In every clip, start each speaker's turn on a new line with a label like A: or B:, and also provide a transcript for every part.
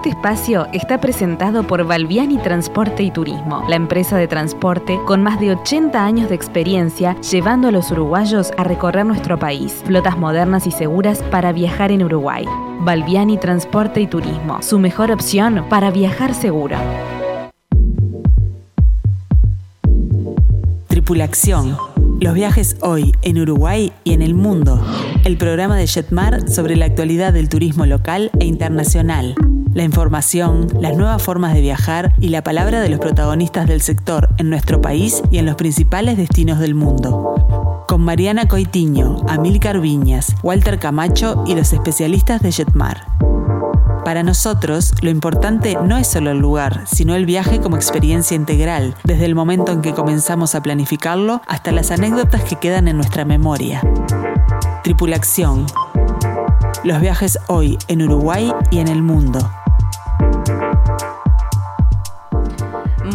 A: Este espacio está presentado por Valviani Transporte y Turismo, la empresa de transporte con más de 80 años de experiencia llevando a los uruguayos a recorrer nuestro país. Flotas modernas y seguras para viajar en Uruguay. Valviani Transporte y Turismo, su mejor opción para viajar seguro.
B: Tripulación. Los viajes hoy en Uruguay y en el mundo. El programa de Jetmar sobre la actualidad del turismo local e internacional. La información, las nuevas formas de viajar y la palabra de los protagonistas del sector en nuestro país y en los principales destinos del mundo. Con Mariana Coitiño, Amílcar Viñas, Walter Camacho y los especialistas de Jetmar. Para nosotros, lo importante no es solo el lugar, sino el viaje como experiencia integral, desde el momento en que comenzamos a planificarlo hasta las anécdotas que quedan en nuestra memoria. Tripulación. Los viajes hoy en Uruguay y en el mundo.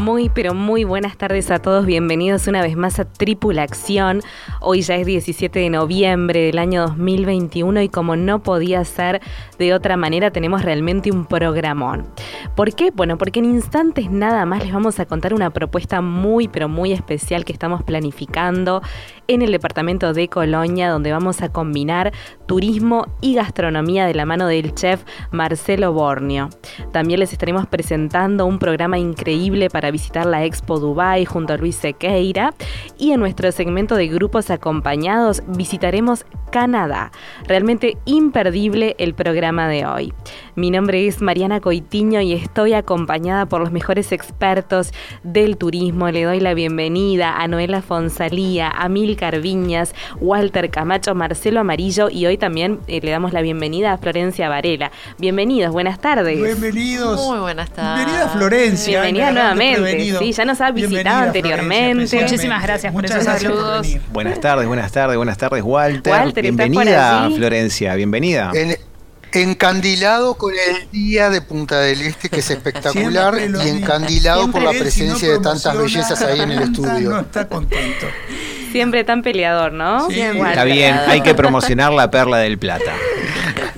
A: Muy, pero muy buenas tardes a todos. Bienvenidos una vez más a Tripulación. Hoy ya es 17 de noviembre del año 2021 y como no podía ser de otra manera, tenemos realmente un programón. ¿Por qué? Bueno, porque en instantes nada más les vamos a contar una propuesta muy, pero muy especial que estamos planificando en el departamento de Colonia, donde vamos a combinar turismo y gastronomía de la mano del chef Marcelo Bornio. También les estaremos presentando un programa increíble para visitar la Expo Dubai junto a Luis Sequeira y en nuestro segmento de grupos acompañados visitaremos Canadá. Realmente imperdible el programa de hoy. Mi nombre es Mariana Coitiño y estoy acompañada por los mejores expertos del turismo. Le doy la bienvenida a Noela Fonsalía, a Mil Carviñas, Walter Camacho, Marcelo Amarillo y hoy también eh, le damos la bienvenida a Florencia Varela. Bienvenidos, buenas tardes.
C: Bienvenidos.
D: Muy buenas tardes.
C: Bienvenida Florencia.
A: Bienvenida nuevamente. Sí, ya nos ha visitado anteriormente.
E: Muchísimas gracias por esos saludos.
F: Buenas tardes, buenas tardes, buenas tardes, Walter.
A: Walter,
F: bienvenida, Florencia, bienvenida.
G: En, encandilado con el día de Punta del Este, que es espectacular, y encandilado por la presencia de tantas bellezas ahí en el estudio.
C: No está contento.
A: Siempre tan peleador, ¿no?
C: Sí.
F: Está bien, hay que promocionar la perla del plata.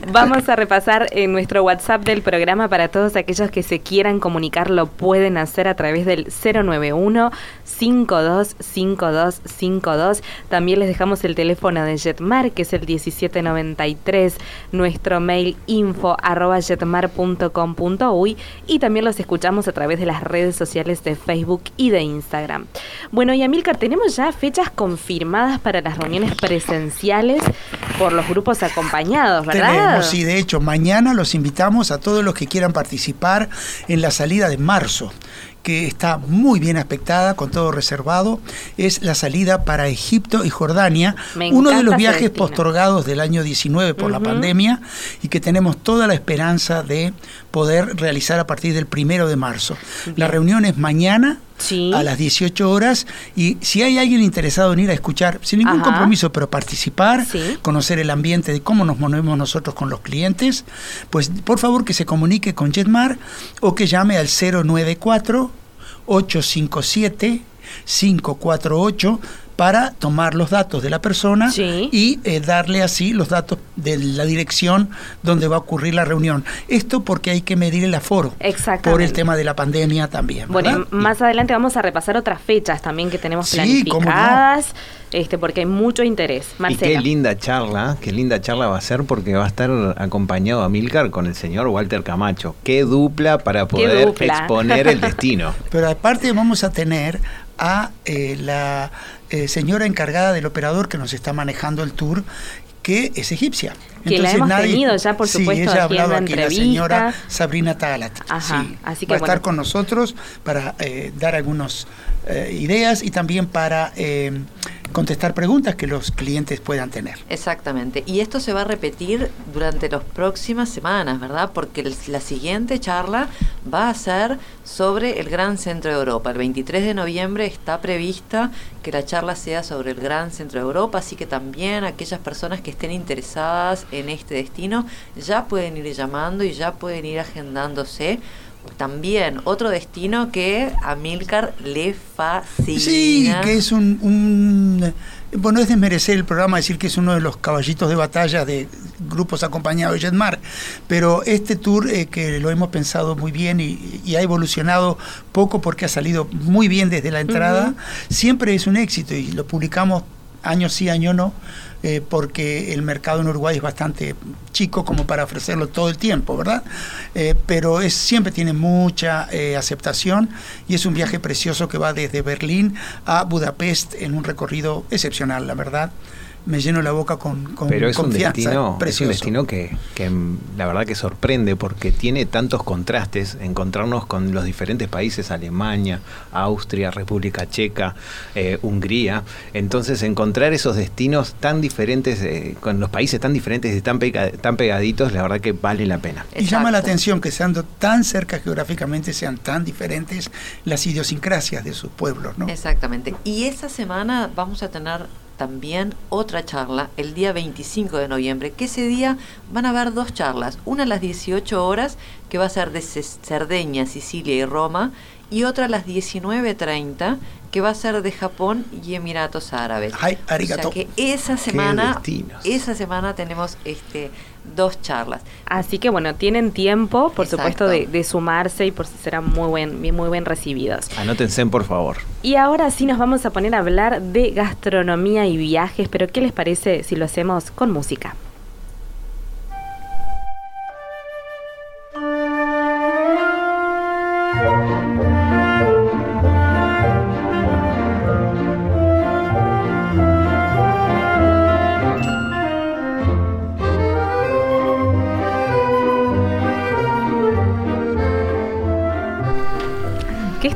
A: Vamos a repasar en nuestro WhatsApp del programa para todos aquellos que se quieran comunicar, lo pueden hacer a través del 091 525252. También les dejamos el teléfono de Jetmar, que es el 1793, nuestro mail info arroba jetmar.com.uy y también los escuchamos a través de las redes sociales de Facebook y de Instagram. Bueno, y Amilcar, tenemos ya fechas confirmadas para las reuniones presenciales por los grupos acompañados, ¿verdad?
C: Tenemos, sí, de hecho, mañana los invitamos a todos los que quieran participar en la salida de marzo que está muy bien aspectada, con todo reservado, es la salida para Egipto y Jordania,
A: Me
C: uno de los viajes
A: destino.
C: postergados del año 19 por la pandemia y que tenemos toda la esperanza de poder realizar a partir del primero de marzo. La reunión es mañana
A: Sí.
C: a las 18 horas y si hay alguien interesado en ir a escuchar, sin ningún
A: Ajá.
C: compromiso, pero participar,
A: Sí.
C: conocer el ambiente de cómo nos movemos nosotros con los clientes, pues por favor que se comunique con Jetmar o que llame al 094 857 548 para tomar los datos de la persona
A: Sí.
C: y eh, darle así los datos de la dirección donde va a ocurrir la reunión. Esto porque hay que medir el aforo
A: Exactamente.
C: por el tema de la pandemia también.
A: Bueno,
C: ¿verdad?
A: y más adelante vamos a repasar otras fechas también que tenemos
C: Sí,
A: planificadas, este, porque hay mucho interés.
F: Y
A: Marcelo.
F: qué linda charla, qué linda charla va a ser porque va a estar acompañado a Milcar con el señor Walter Camacho. Qué dupla para poder
A: dupla.
F: exponer el destino.
C: Pero aparte vamos a tener a eh, la eh, señora encargada del operador que nos está manejando el tour, que es egipcia.
A: Que la hemos tenido ya, por
C: sí,
A: supuesto,
C: ella ha
A: en
C: hablado
A: la
C: aquí, la señora Sabrina Talat.
A: Ajá,
C: sí.
A: así que
C: va a estar con nosotros para eh, dar algunas ideas y también para eh, contestar preguntas que los clientes puedan tener.
D: Exactamente. Y esto se va a repetir durante las próximas semanas, ¿verdad? Porque la siguiente charla va a ser sobre el Gran Centro de Europa. El 23 de noviembre está prevista que la charla sea sobre el Gran Centro de Europa, así que también aquellas personas que estén interesadas en este destino ya pueden ir llamando y ya pueden ir agendándose también otro destino que a Milcar le fascina.
C: Sí, que es un, bueno, es desmerecer el programa decir que es uno de los caballitos de batalla de grupos acompañados de Jetmar, pero este tour eh, que lo hemos pensado muy bien y, ha evolucionado poco porque ha salido muy bien desde la entrada, siempre es un éxito y lo publicamos año sí, año no, eh, porque el mercado en Uruguay es bastante chico como para ofrecerlo todo el tiempo, ¿verdad? Eh, pero es, siempre tiene mucha eh, aceptación y es un viaje precioso que va desde Berlín a Budapest en un recorrido excepcional, la verdad me lleno la boca con, con
F: Pero es
C: un
F: destino, es un destino que, que, la verdad que sorprende porque tiene tantos contrastes, encontrarnos con los diferentes países, Alemania, Austria, República Checa, eh, Hungría. Entonces encontrar esos destinos tan diferentes, eh, con los países tan diferentes y tan, tan pegaditos, la verdad que vale la pena.
C: Y llama la atención que sean tan cerca geográficamente, sean tan diferentes las idiosincrasias de sus pueblos. ¿no?
D: Exactamente. Y esta semana vamos a tener también otra charla el día 25 de noviembre, que ese día van a haber dos charlas, una a las 18 horas, que va a ser de Cerdeña, Sicilia y Roma, y otra a las 19.30, que va a ser de Japón y Emiratos Árabes.
C: Ay, arigato.
D: O sea que esa semana, esa semana tenemos este dos charlas.
A: Así que bueno, tienen tiempo, por supuesto, de, sumarse y por si serán muy buen, muy bien recibidos.
F: Anótense, por favor.
A: Y ahora sí nos vamos a poner a hablar de gastronomía y viajes, pero ¿qué les parece si lo hacemos con música?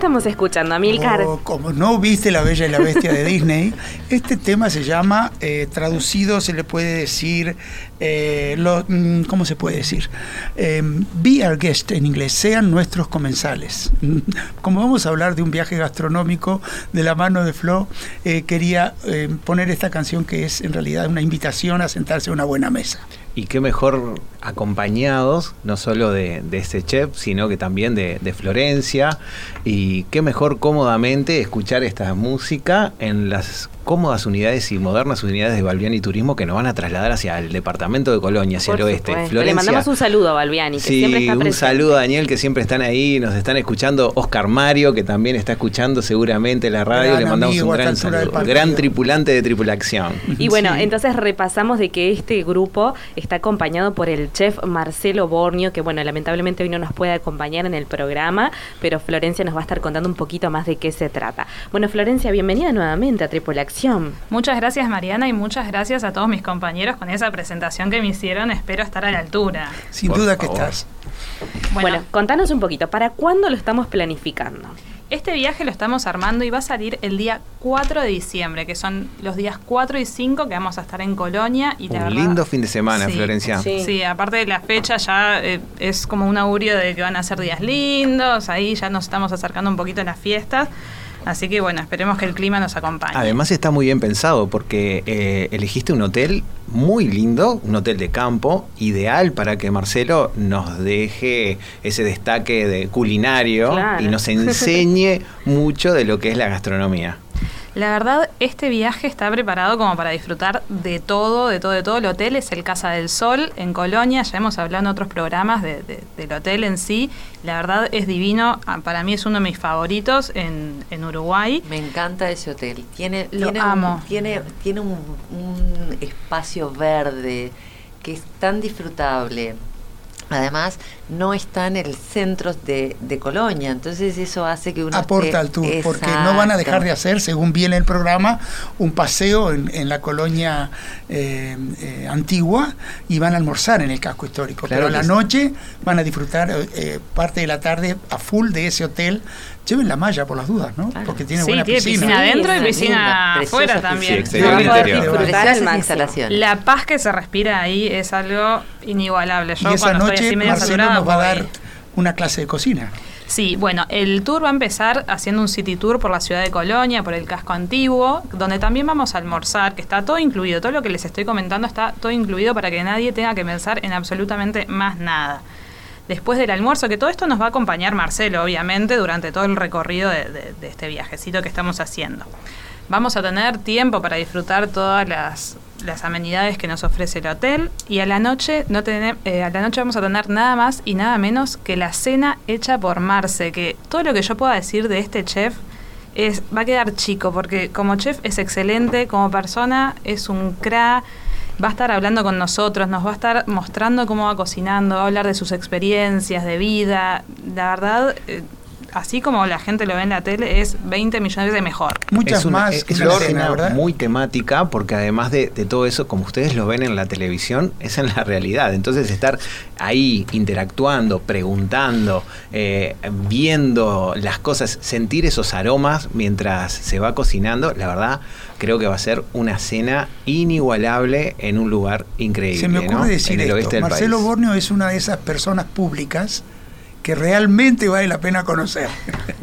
A: Estamos escuchando, Amilcar?
C: como no viste La Bella y la Bestia de Disney, este tema se llama, eh, traducido se le puede decir, eh, lo, mm, ¿cómo se puede decir? Em, be our guest en inglés, sean nuestros comensales. Como vamos a hablar de un viaje gastronómico de la mano de Flo, eh, quería poner esta canción que es en realidad una invitación a sentarse a una buena mesa.
F: Y qué mejor acompañados, no solo de, este chef, sino que también de, Florencia. Y qué mejor cómodamente escuchar esta música en las cómodas unidades y modernas unidades de Balbiani Turismo que nos van a trasladar hacia el departamento de Colonia, hacia el oeste.
A: Florencia, Le mandamos un saludo a Balbiani, que siempre está presente.
F: Un saludo a Daniel, que siempre están ahí, nos están escuchando. Oscar Mario, que también está escuchando seguramente la radio. Le mandamos un gran saludo. Gran tripulante de tripulación.
A: Y bueno, entonces repasamos de que este grupo está acompañado por el chef Marcelo Bornio, que bueno, lamentablemente hoy no nos puede acompañar en el programa, pero Florencia nos va a estar contando un poquito más de qué se trata. Bueno, Florencia, bienvenida nuevamente a Tripulación.
E: Muchas gracias Mariana y muchas gracias a todos mis compañeros con esa presentación que me hicieron. Espero estar a la altura.
C: Sin duda que estás.
A: bueno, contanos un poquito, ¿para cuándo lo estamos planificando?
E: Este viaje lo estamos armando y va a salir el día 4 de diciembre, que son los días 4 y 5 que vamos a estar en Colonia. Y
F: un lindo fin de semana, Florencia.
E: Sí. aparte de la fecha ya eh, es como un augurio de que van a ser días lindos, ahí ya nos estamos acercando un poquito a las fiestas. Así que bueno, esperemos que el clima nos acompañe.
F: Además está muy bien pensado porque eh, elegiste un hotel muy lindo, un hotel de campo, ideal para que Marcelo nos deje ese destaque de culinario y nos enseñe mucho de lo que es la gastronomía.
E: La verdad, este viaje está preparado como para disfrutar de todo, de todo, de todo. El hotel es el Casa del Sol en Colonia. Ya hemos hablado en otros programas del hotel en sí. La verdad es divino. Ah, para mí es uno de mis favoritos en, Uruguay.
D: Me encanta ese hotel. Tiene,
E: Lo tiene amo.
D: Un, tiene, tiene un, un espacio verde que es tan disfrutable Además, no está en el centro de, Colonia, entonces eso hace que uno...
C: Aporta al tour, porque no van a dejar de hacer, según viene el programa, un paseo en, la colonia eh, eh, antigua y van a almorzar en el casco histórico. Pero a la noche van a disfrutar eh, parte de la tarde a full de ese hotel lleven la malla por las dudas, ¿no? Porque tiene buena
E: tiene piscina. adentro y piscina afuera también. La paz que se respira ahí es algo inigualable.
C: Yo y esa noche Marcelo nos va a dar una clase de cocina.
E: Sí, bueno, el tour va a empezar haciendo un city tour por la ciudad de Colonia, por el casco antiguo, donde también vamos a almorzar, que está todo incluido. Todo lo que les estoy comentando está todo incluido para que nadie tenga que pensar en absolutamente más nada. Después del almuerzo, que todo esto nos va a acompañar Marcelo, obviamente, durante todo el recorrido de, este viajecito que estamos haciendo. Vamos a tener tiempo para disfrutar todas las, amenidades que nos ofrece el hotel y a la noche no eh, a la noche vamos a tener nada más y nada menos que la cena hecha por Marce, que todo lo que yo pueda decir de este chef es va a quedar chico porque como chef es excelente, como persona es un cra va a estar hablando con nosotros, nos va a estar mostrando cómo va cocinando, va a hablar de sus experiencias de vida. La verdad, eh, así como la gente lo ve en la tele, es 20 millones de mejor.
F: Muchas más. Es, una escena muy temática porque además de, todo eso, como ustedes lo ven en la televisión, es en la realidad. Entonces estar ahí interactuando, preguntando, eh, viendo las cosas, sentir esos aromas mientras se va cocinando, la verdad creo que va a ser una cena inigualable en un lugar increíble.
C: Se me ocurre decir esto, Marcelo Borneo es una de esas personas públicas que realmente vale la pena conocer.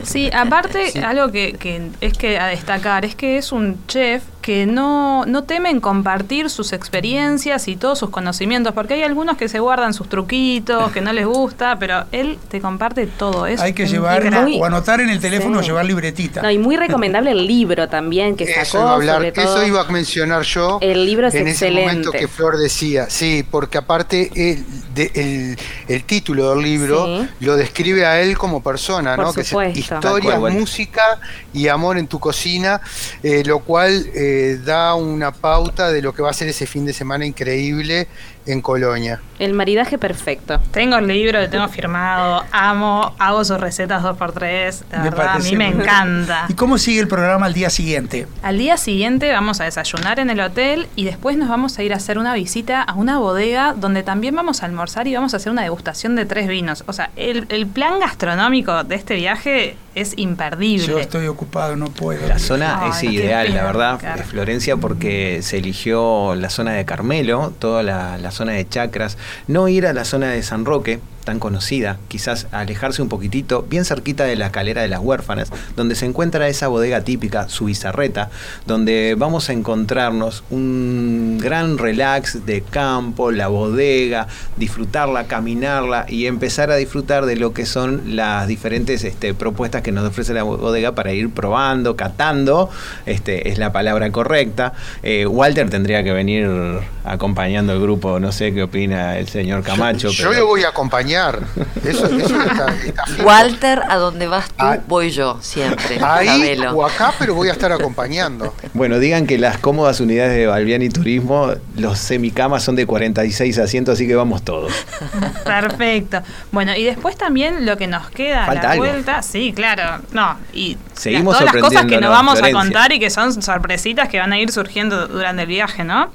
E: Sí, aparte, algo que, que, es que a destacar es que es un chef que no, no temen compartir sus experiencias y todos sus conocimientos, porque hay algunos que se guardan sus truquitos, que no les gusta, pero él te comparte todo eso.
C: Hay que llevar o anotar en el teléfono o llevar libretita.
A: No, y muy recomendable el libro también que sacó.
G: Eso iba a, hablar, eso iba a mencionar yo.
A: El libro es
G: en
A: ese
G: momento que Flor decía, sí, porque aparte el, de, el, título del libro lo describe a él como persona, ¿no? Que es historia, música y amor en tu cocina, eh, lo cual eh, da una pauta de lo que va a ser ese fin de semana increíble en Colonia.
A: El maridaje perfecto.
E: Tengo el libro, lo tengo firmado, amo, hago sus recetas dos por tres, la verdad, a mí me encanta.
C: ¿Y cómo sigue el programa al día siguiente?
E: Al día siguiente vamos a desayunar en el hotel y después nos vamos a ir a hacer una visita a una bodega donde también vamos a almorzar y vamos a hacer una degustación de tres vinos. O sea, el, plan gastronómico de este viaje es imperdible.
C: Yo estoy ocupado, no puedo.
F: La zona es ideal, la verdad, de Florencia, porque se eligió la zona de Carmelo, toda la, la zona de chacras, no ir a la zona de San Roque, tan conocida, quizás alejarse un poquitito, bien cerquita de la calera de las huérfanas, donde se encuentra esa bodega típica, su bizarreta, donde vamos a encontrarnos un gran relax de campo, la bodega, disfrutarla, caminarla y empezar a disfrutar de lo que son las diferentes este, propuestas que nos ofrece la bodega para ir probando, catando, este, es la palabra correcta. Eh, Walter tendría que venir acompañando el grupo, no sé qué opina el señor Camacho.
G: Yo, yo voy a acompañar eso,
D: Walter, a donde vas tú, ah. voy yo, siempre.
G: Ahí o acá, pero voy a estar acompañando.
F: Bueno, digan que las cómodas unidades de Balbiani Turismo, los semicamas son de 46 asientos, así que vamos todos.
E: Perfecto. Bueno, y después también lo que nos queda a la vuelta, sí, claro, no, y
F: Seguimos
E: todas las cosas que nos vamos a contar y que son sorpresitas que van a ir surgiendo durante el viaje, ¿no?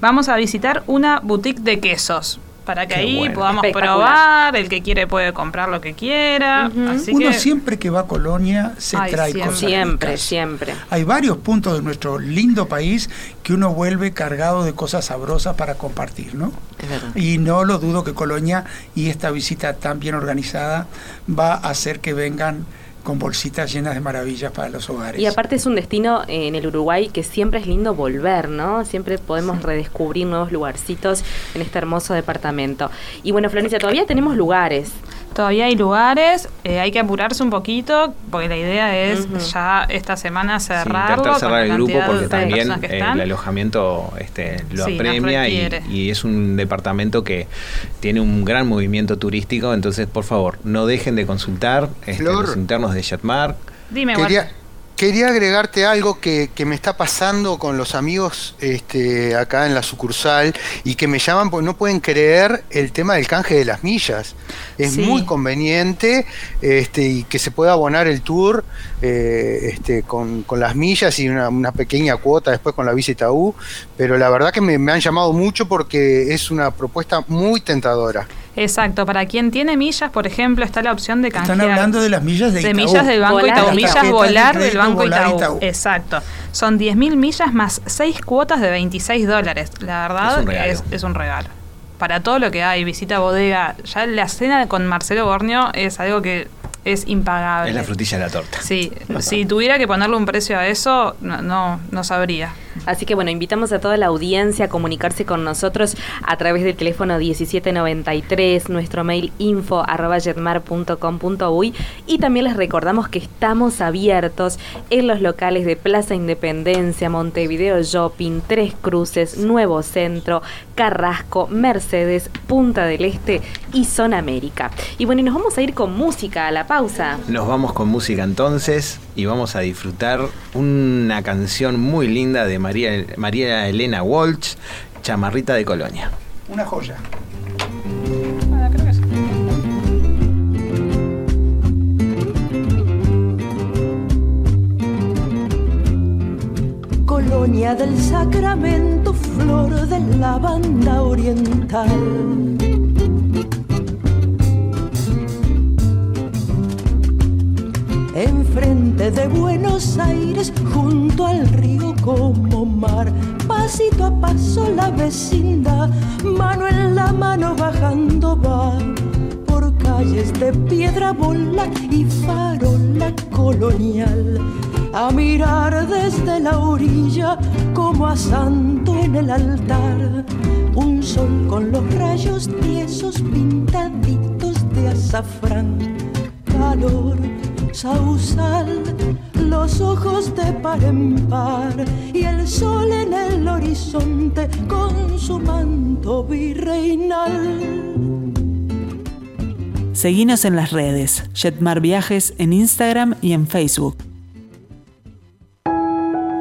E: Vamos a visitar una boutique de quesos para que ahí podamos probar, el que quiere puede comprar lo que quiera.
C: Uno siempre que va a Colonia se trae
A: siempre, cosas Siempre, siempre.
C: Hay varios puntos de nuestro lindo país que uno vuelve cargado de cosas sabrosas para compartir, ¿no? Y no lo dudo que Colonia y esta visita tan bien organizada va a hacer que vengan con bolsitas llenas de maravillas para los hogares.
A: Y aparte es un destino en el Uruguay que siempre es lindo volver, ¿no? Siempre podemos redescubrir nuevos lugarcitos en este hermoso departamento. Y bueno, Florencia, todavía tenemos lugares.
E: Todavía hay lugares, eh, hay que apurarse un poquito, porque la idea es ya esta semana cerrarlo.
F: Sí, cerrar el grupo porque también el alojamiento este, lo apremia y, es un departamento que tiene un gran movimiento turístico, entonces por favor, no dejen de consultar este, los internos de Jetmark.
E: Dime,
G: Quería agregarte algo que, me está pasando con los amigos este, acá en la sucursal y que me llaman porque no pueden creer el tema del canje de las millas. Es muy conveniente este, y que se pueda abonar el tour eh, este, con, las millas y una, pequeña cuota después con la visita U, pero la verdad que me, me han llamado mucho porque es una propuesta muy tentadora.
E: Exacto, para quien tiene millas, por ejemplo, está la opción de canjear.
C: Están hablando de las millas de,
E: de millas del Banco Itaú, millas volar del Banco Itaú. Exacto. Son 10.000 millas más 6 cuotas de 26 dólares. La verdad es un, regalo. Para todo lo que hay, visita bodega, ya la cena con Marcelo Borneo es algo que es impagable.
F: Es la frutilla de la torta.
E: Sí, si tuviera que ponerle un precio a eso, no, no, no sabría.
A: Así que bueno, invitamos a toda la audiencia a comunicarse con nosotros a través del teléfono 1793, nuestro mail info arroba y también les recordamos que estamos abiertos en los locales de Plaza Independencia, Montevideo Shopping, Tres Cruces, Nuevo Centro, Carrasco, Mercedes, Punta del Este y Zona América. Y bueno, y nos vamos a ir con música a la pausa.
F: Nos vamos con música entonces y vamos a disfrutar una canción muy linda de María, María Elena Walsh, Chamarrita de Colonia.
C: Una joya.
H: Colonia del Sacramento, flor de la banda oriental enfrente de Buenos Aires, junto al río como mar. Pasito a paso la vecindad, mano en la mano bajando va. Por calles de piedra bola y farola colonial. A mirar desde la orilla como a santo en el altar. Un sol con los rayos tiesos pintaditos de azafrán. Calor sausal, los ojos de par en par y el sol en el horizonte con su manto virreinal.
B: Seguinos en las redes, Jetmar Viajes en Instagram y en Facebook.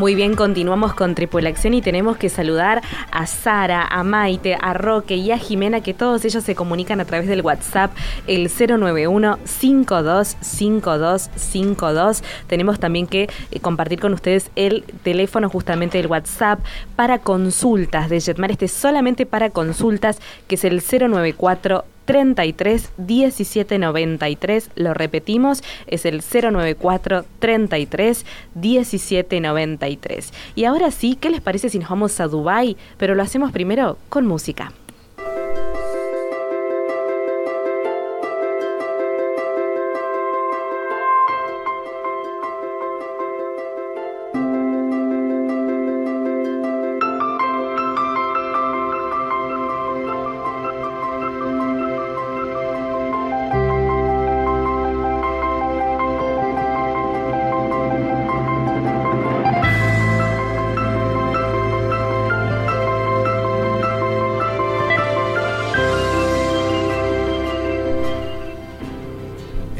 A: Muy bien, continuamos con Tripulación y tenemos que saludar a Sara, a Maite, a Roque y a Jimena, que todos ellos se comunican a través del WhatsApp, el 091-525252. Tenemos también que eh, compartir con ustedes el teléfono justamente del WhatsApp para consultas de Jetmar. Este solamente para consultas, que es el 094 33 17 93. Lo repetimos, es el 094 33 17 93. Y ahora sí, ¿qué les parece si nos vamos a Dubai? Pero lo hacemos primero con música.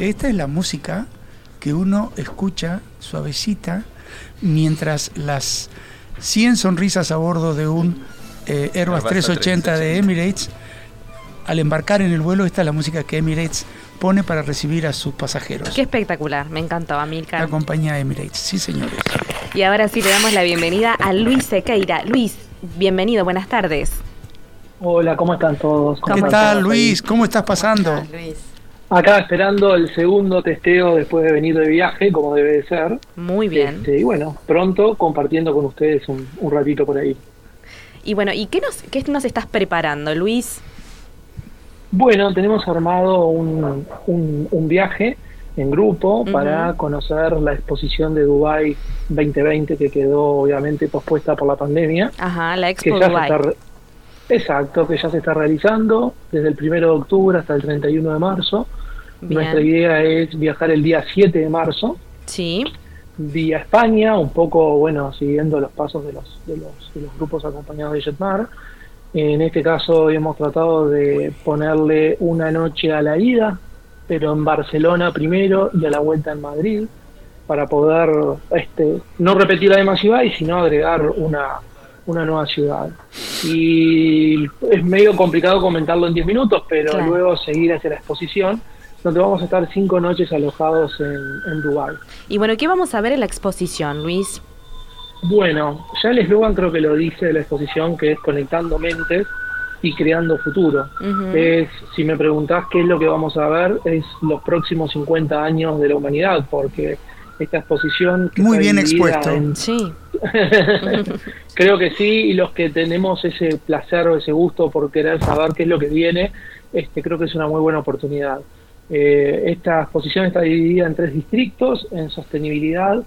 C: Esta es la música que uno escucha suavecita mientras las 100 sonrisas a bordo de un eh, Airbus 380 de Emirates, al embarcar en el vuelo, esta es la música que Emirates pone para recibir a sus pasajeros.
A: Qué espectacular, me encantó, Amilcar.
C: La compañía Emirates, sí señores.
A: Y ahora sí le damos la bienvenida a Luis Sequeira. Luis, bienvenido, buenas tardes.
I: Hola, ¿cómo están todos?
C: ¿Qué tal, Luis? ¿Cómo estás pasando?
D: Luis.
I: Acá esperando el segundo testeo después de venir de viaje, como debe de ser.
A: Muy bien.
I: Este, y bueno, pronto compartiendo con ustedes un, ratito por ahí.
A: Y bueno, ¿y qué nos, qué nos estás preparando, Luis?
I: Bueno, tenemos armado un, un, viaje en grupo para conocer la exposición de Dubai 2020 que quedó obviamente pospuesta por la pandemia.
A: Ajá, la Expo Dubai.
I: Exacto, que ya se está realizando desde el 1 de octubre hasta el 31 de marzo. Nuestra idea es viajar el día 7 de marzo.
A: Sí.
I: Vía España, un poco, bueno, siguiendo los pasos de los, de los, de los grupos acompañados de Jetmar. En este caso hemos tratado de ponerle una noche a la ida, pero en Barcelona primero y a la vuelta en Madrid, para poder este, no repetir la de Masivay, sino agregar una, una nueva ciudad. Y es medio complicado comentarlo en 10 minutos, pero luego seguir hacia la exposición, donde vamos a estar cinco noches alojados en, en Dubái.
A: Y bueno, ¿qué vamos a ver en la exposición, Luis?
I: Bueno, ya el eslogan creo que lo dice de la exposición, que es Conectando Mentes y Creando Futuro. Es, si me preguntás qué es lo que vamos a ver, es los próximos 50 años de la humanidad, porque esta exposición...
C: Muy bien expuesto.
A: sí.
I: creo que sí, y los que tenemos ese placer o ese gusto por querer saber qué es lo que viene, este, creo que es una muy buena oportunidad. Eh, esta exposición está dividida en tres distritos, en sostenibilidad,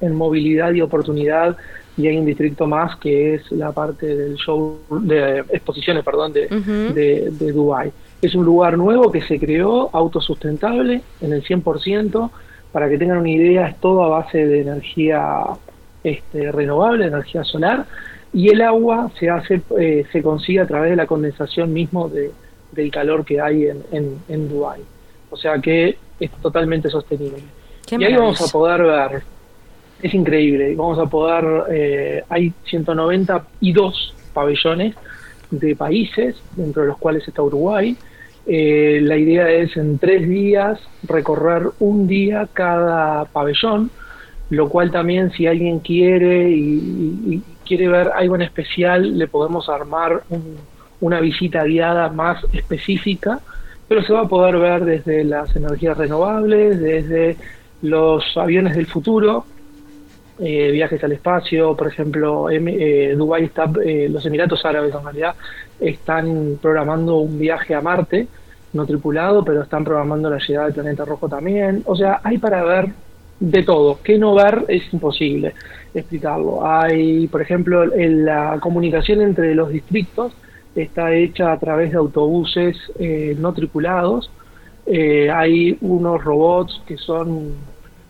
I: en movilidad y oportunidad, y hay un distrito más que es la parte del show, de exposiciones, perdón, de, de, Dubai. Es un lugar nuevo que se creó, autosustentable, en el 100%, para que tengan una idea, es todo a base de energía este, renovable, energía solar, y el agua se hace, eh, se consigue a través de la condensación mismo de, del calor que hay en, en, en Dubái. O sea que es totalmente sostenible. y ahí vamos a poder ver, es increíble, vamos a poder, eh, hay 192 pabellones de países, dentro de los cuales está Uruguay. Eh, la idea es en tres días recorrer un día cada pabellón, lo cual también si alguien quiere y, quiere ver algo en especial, le podemos armar una visita guiada más específica pero se va a poder ver desde las energías renovables, desde los aviones del futuro, eh, viajes al espacio, por ejemplo, eh, Dubái está, eh, los Emiratos Árabes en realidad están programando un viaje a Marte, no tripulado, pero están programando la llegada del planeta rojo también. O sea, hay para ver de todo. ¿Qué no ver? Es imposible explicarlo. Hay, por ejemplo, en la comunicación entre los distritos está hecha a través de autobuses eh, no tripulados. Eh, hay unos robots que son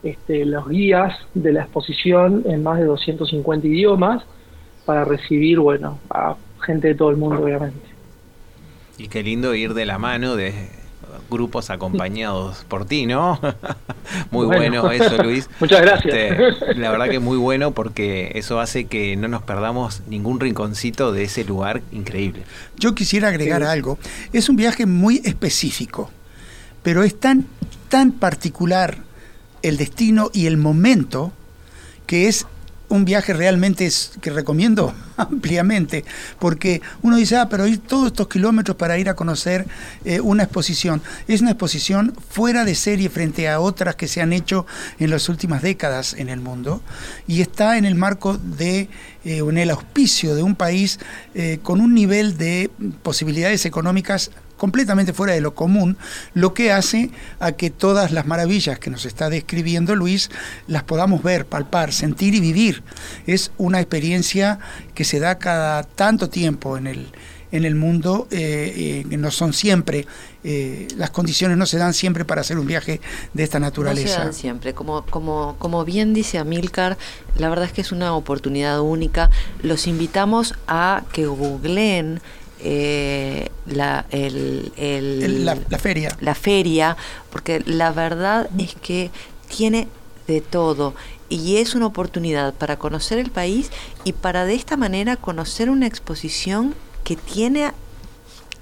I: este, los guías de la exposición en más de 250 idiomas para recibir, bueno, a gente de todo el mundo, obviamente.
F: Y qué lindo ir de la mano de grupos acompañados por ti, ¿no? muy bueno. eso, Luis.
I: Muchas gracias.
F: Este, la verdad que muy bueno porque eso hace que no nos perdamos ningún rinconcito de ese lugar increíble.
C: Yo quisiera agregar algo. Es un viaje muy específico, pero es tan, tan particular el destino y el momento que es un viaje realmente es, que recomiendo ampliamente, porque uno dice, ah, pero ir todos estos kilómetros para ir a conocer eh, una exposición. Es una exposición fuera de serie frente a otras que se han hecho en las últimas décadas en el mundo y está en el marco de, eh, en el auspicio de un país eh, con un nivel de posibilidades económicas completamente fuera de lo común, lo que hace a que todas las maravillas que nos está describiendo Luis las podamos ver, palpar, sentir y vivir. Es una experiencia que se da cada tanto tiempo en el, en el mundo, eh, eh, no son siempre, eh, las condiciones no se dan siempre para hacer un viaje de esta naturaleza. No
D: se dan siempre, como, como, como bien dice Amilcar, la verdad es que es una oportunidad única. Los invitamos a que googleen eh, la, el,
C: la, feria.
D: La feria, porque la verdad es que tiene de todo y es una oportunidad para conocer el país y para de esta manera conocer una exposición que tiene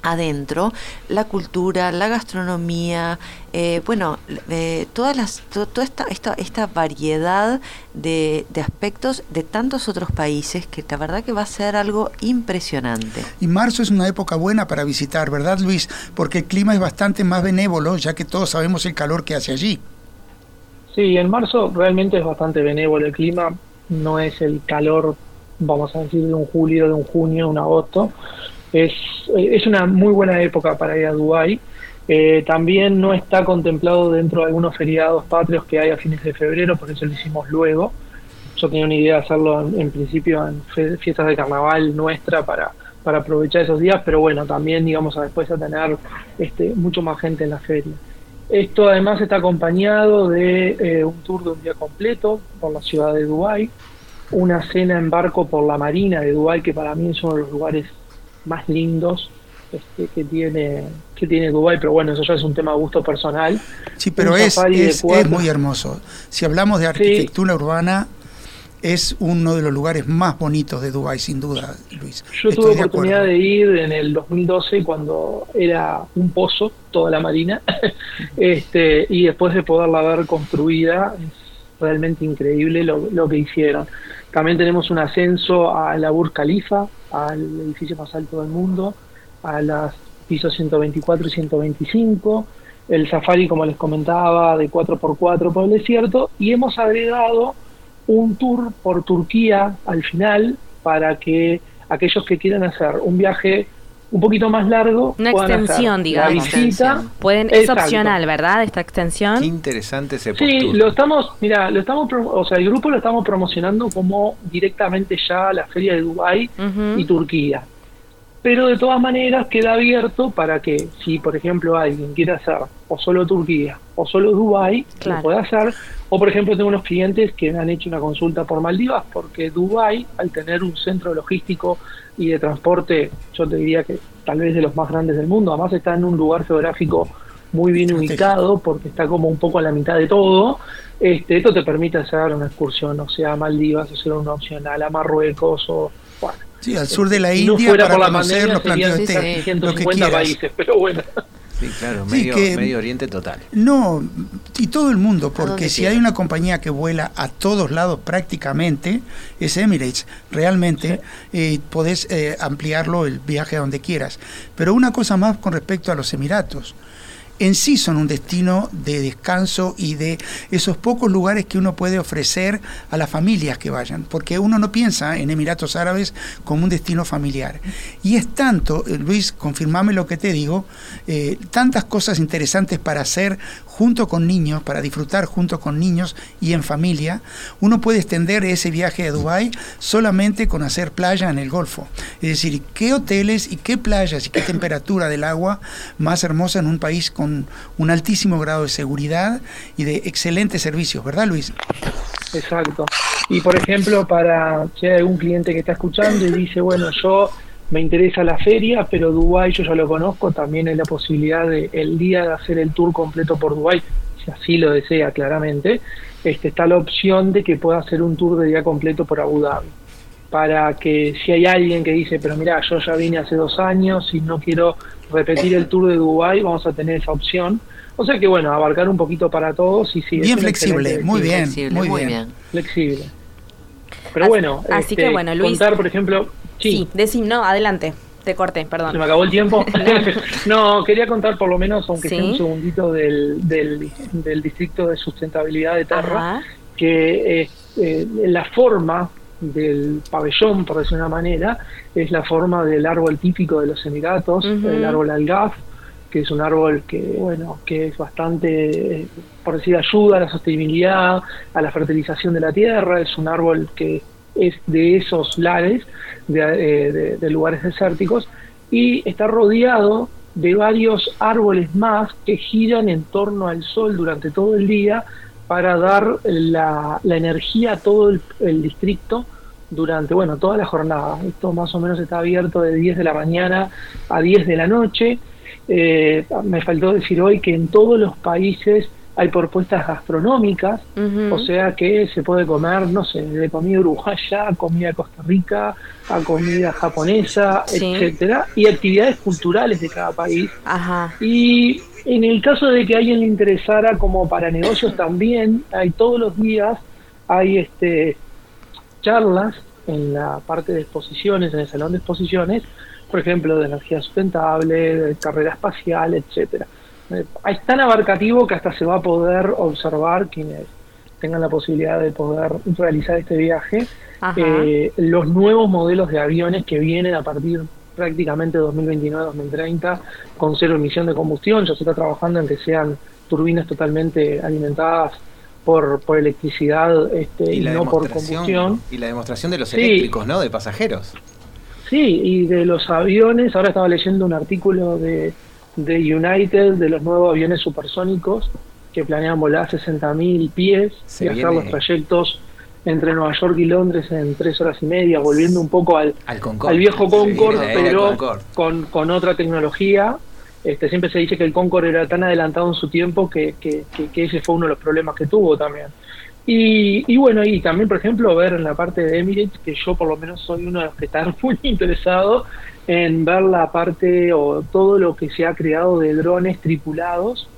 D: adentro la cultura, la gastronomía, eh, bueno, eh, todas las, toda esta, esta, esta variedad de, de, aspectos de tantos otros países que la verdad que va a ser algo impresionante.
C: Y marzo es una época buena para visitar, ¿verdad Luis? Porque el clima es bastante más benévolo, ya que todos sabemos el calor que hace allí.
I: Sí, en marzo realmente es bastante benévolo el clima, no es el calor, vamos a decir, de un julio, de un junio, un agosto es, es una muy buena época para ir a Dubái. Eh, también no está contemplado dentro de algunos feriados patrios que hay a fines de febrero, por eso lo hicimos luego. Yo tenía una idea de hacerlo en, principio en fiestas de carnaval nuestra para, para aprovechar esos días, pero bueno, también íbamos a después a tener este, mucho más gente en la feria. Esto además está acompañado de eh, un tour de un día completo por la ciudad de Dubái, una cena en barco por la marina de Dubái, que para mí es uno de los lugares más lindos este, que tiene que tiene Dubái, pero bueno, eso ya es un tema de gusto personal.
C: Sí, pero es, es, muy hermoso. Si hablamos de arquitectura urbana, es uno de los lugares más bonitos de Dubái, sin duda, Luis.
I: Yo tuve oportunidad de, ir en el 2012 cuando era un pozo, toda la marina, este, y después de poderla ver construida, es realmente increíble lo, que hicieron. También tenemos un ascenso a la Burj Khalifa, al edificio más alto del mundo, a las pisos 124 y 125, el safari, como les comentaba, de 4x4 por el desierto, y hemos agregado un tour por Turquía al final para que aquellos que quieran hacer un viaje un poquito más largo.
A: Una extensión, digamos. Pueden, es opcional, ¿verdad? Esta extensión.
F: Qué interesante ese
I: Sí, lo estamos, mira, lo estamos, o sea, el grupo lo estamos promocionando como directamente ya la feria de Dubai y Turquía pero de todas maneras queda abierto para que si por ejemplo alguien quiere hacer o solo Turquía o solo Dubai lo pueda hacer o por ejemplo tengo unos clientes que han hecho una consulta por Maldivas porque Dubai al tener un centro logístico y de transporte yo te diría que tal vez de los más grandes del mundo. Además está en un lugar geográfico muy bien ubicado porque está como un poco a la mitad de todo. Este esto te permite hacer una excursión o sea a Maldivas o sea una opcional a Marruecos o bueno
C: Sí, al sur de la India para conocer los planteos de
I: 150 países, pero bueno.
F: Sí, claro, medio, Oriente total.
C: No, y todo el mundo, porque si hay una compañía que vuela a todos lados prácticamente, es Emirates. Realmente eh, podés eh, ampliarlo el viaje a donde quieras. Pero una cosa más con respecto a los Emiratos en sí son un destino de descanso y de esos pocos lugares que uno puede ofrecer a las familias que vayan, porque uno no piensa en Emiratos Árabes como un destino familiar. Y es tanto, eh, Luis, confirmame lo que te digo, eh, tantas cosas interesantes para hacer junto con niños, para disfrutar junto con niños y en familia, uno puede extender ese viaje a Dubái solamente con hacer playa en el Golfo. Es decir, qué hoteles y qué playas y qué temperatura del agua más hermosa en un país con un altísimo grado de seguridad y de excelentes servicios, ¿verdad Luis?
I: Exacto. Y por ejemplo, para si hay algún cliente que está escuchando y dice, bueno, yo me interesa la feria, pero Dubái yo ya lo conozco, también hay la posibilidad de el día de hacer el tour completo por Dubái, si así lo desea claramente, este, está la opción de que pueda hacer un tour de día completo por Abu Dhabi. Para que si hay alguien que dice, pero mira, yo ya vine hace dos años y no quiero repetir el tour de Dubái, vamos a tener esa opción. O sea que bueno, abarcar un poquito para todos y sí.
C: Bien flexible, muy bien, muy, bien.
I: Flexible. Pero bueno,
A: así que este, bueno, Luis.
I: Contar, por ejemplo,
A: Sí, decim, no, adelante. Te corté, perdón.
I: Se me acabó el tiempo. no, quería contar por lo menos, aunque sea un segundito, del, del, del, distrito de sustentabilidad de Terra, que eh, la forma del pabellón, por decir una manera, es la forma del árbol típico de los Emiratos, el árbol algaz, que es un árbol que, bueno, que es bastante, por decir, ayuda a la sostenibilidad, a la fertilización de la tierra, es un árbol que es de esos lares, eh, de, lugares desérticos, y está rodeado de varios árboles más que giran en torno al sol durante todo el día para dar la, energía a todo el, distrito durante, bueno, toda la jornada. Esto más o menos está abierto de 10 de la mañana a 10 de la noche. Eh, me faltó decir hoy que en todos los países hay propuestas gastronómicas, o sea que se puede comer, no sé, de comida uruguaya a comida de Costa Rica, a comida japonesa, etcétera, y actividades culturales de cada país. Y en el caso de que a alguien le interesara como para negocios también, hay todos los días hay este charlas en la parte de exposiciones, en el salón de exposiciones, por ejemplo, de energía sustentable, de carrera espacial, etcétera. Es tan abarcativo que hasta se va a poder observar quienes tengan la posibilidad de poder realizar este viaje, eh, los nuevos modelos de aviones que vienen a partir prácticamente 2029-2030 con cero emisión de combustión, ya se está trabajando en que sean turbinas totalmente alimentadas por, por electricidad este, y, no por combustión.
F: Y la demostración de los eléctricos, ¿no? De pasajeros.
I: Sí, y de los aviones, ahora estaba leyendo un artículo de de United, de los nuevos aviones supersónicos que planean volar 60.000 pies y hacer los trayectos entre Nueva York y Londres en tres horas y media, volviendo un poco al, al, viejo Concorde, pero Con, con, otra tecnología. Este, siempre se dice que el Concorde era tan adelantado en su tiempo que, que, ese fue uno de los problemas que tuvo también. Y, bueno, y también, por ejemplo, ver en la parte de Emirates, que yo por lo menos soy uno de los que está muy interesado en ver la parte o todo lo que se ha creado de drones tripulados,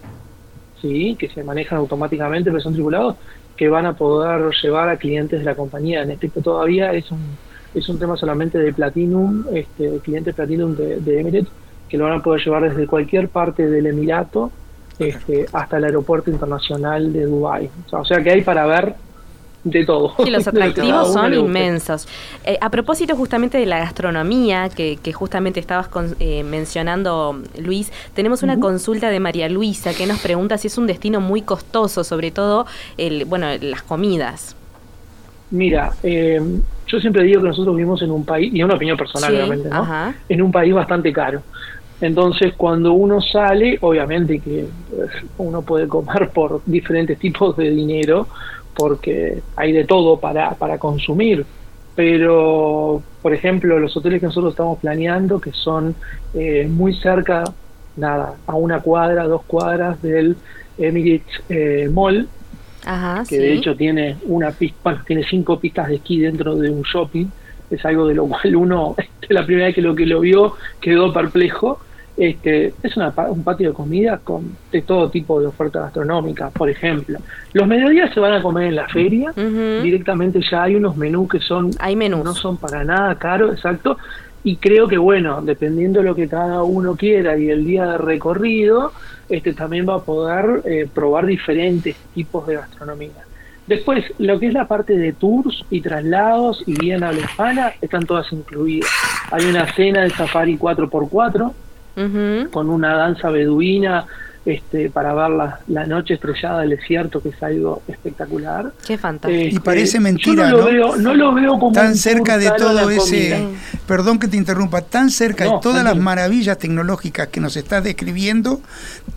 I: sí, que se manejan automáticamente, pero son tripulados, que van a poder llevar a clientes de la compañía. En este todavía es un, es un tema solamente de Platinum, este, clientes Platinum de, de Emirates, que lo van a poder llevar desde cualquier parte del Emirato este, hasta el aeropuerto internacional de Dubái. O sea que hay para ver de todo.
A: Sí, los atractivos son inmensos. Eh, a propósito justamente de la gastronomía que, justamente estabas eh, mencionando, Luis, tenemos una consulta de María Luisa que nos pregunta si es un destino muy costoso, sobre todo el, bueno, las comidas.
I: Mira, eh, yo siempre digo que nosotros vivimos en un país, y es una opinión personal realmente, ¿no? en un país bastante caro. Entonces, cuando uno sale, obviamente que pues, uno puede comer por diferentes tipos de dinero, porque hay de todo para, para consumir. Pero, por ejemplo, los hoteles que nosotros estamos planeando, que son eh, muy cerca, nada, a una cuadra, dos cuadras del Emirates eh, Mall, que de hecho tiene una pista, bueno, tiene cinco pistas de esquí dentro de un shopping, es algo de lo cual uno, la primera vez que lo que lo vio, quedó perplejo este, es un patio de comida con de todo tipo de oferta gastronómica, por ejemplo. Los mediodías se van a comer en la feria, directamente ya hay unos menús que son
A: hay menús.
I: no son para nada caros, exacto, y creo que bueno, dependiendo de lo que cada uno quiera y el día de recorrido, este también va a poder eh, probar diferentes tipos de gastronomía. Después, lo que es la parte de tours y traslados y bien a la hispana, están todas incluidas. Hay una cena de safari 4x4, con una danza beduina este, para ver la, la, noche estrellada del desierto, que es algo espectacular.
A: Qué fantástico.
C: y parece mentira,
I: no, Lo veo, no lo veo como
C: tan cerca de todo ese, perdón que te interrumpa, tan cerca de todas las maravillas tecnológicas que nos estás describiendo,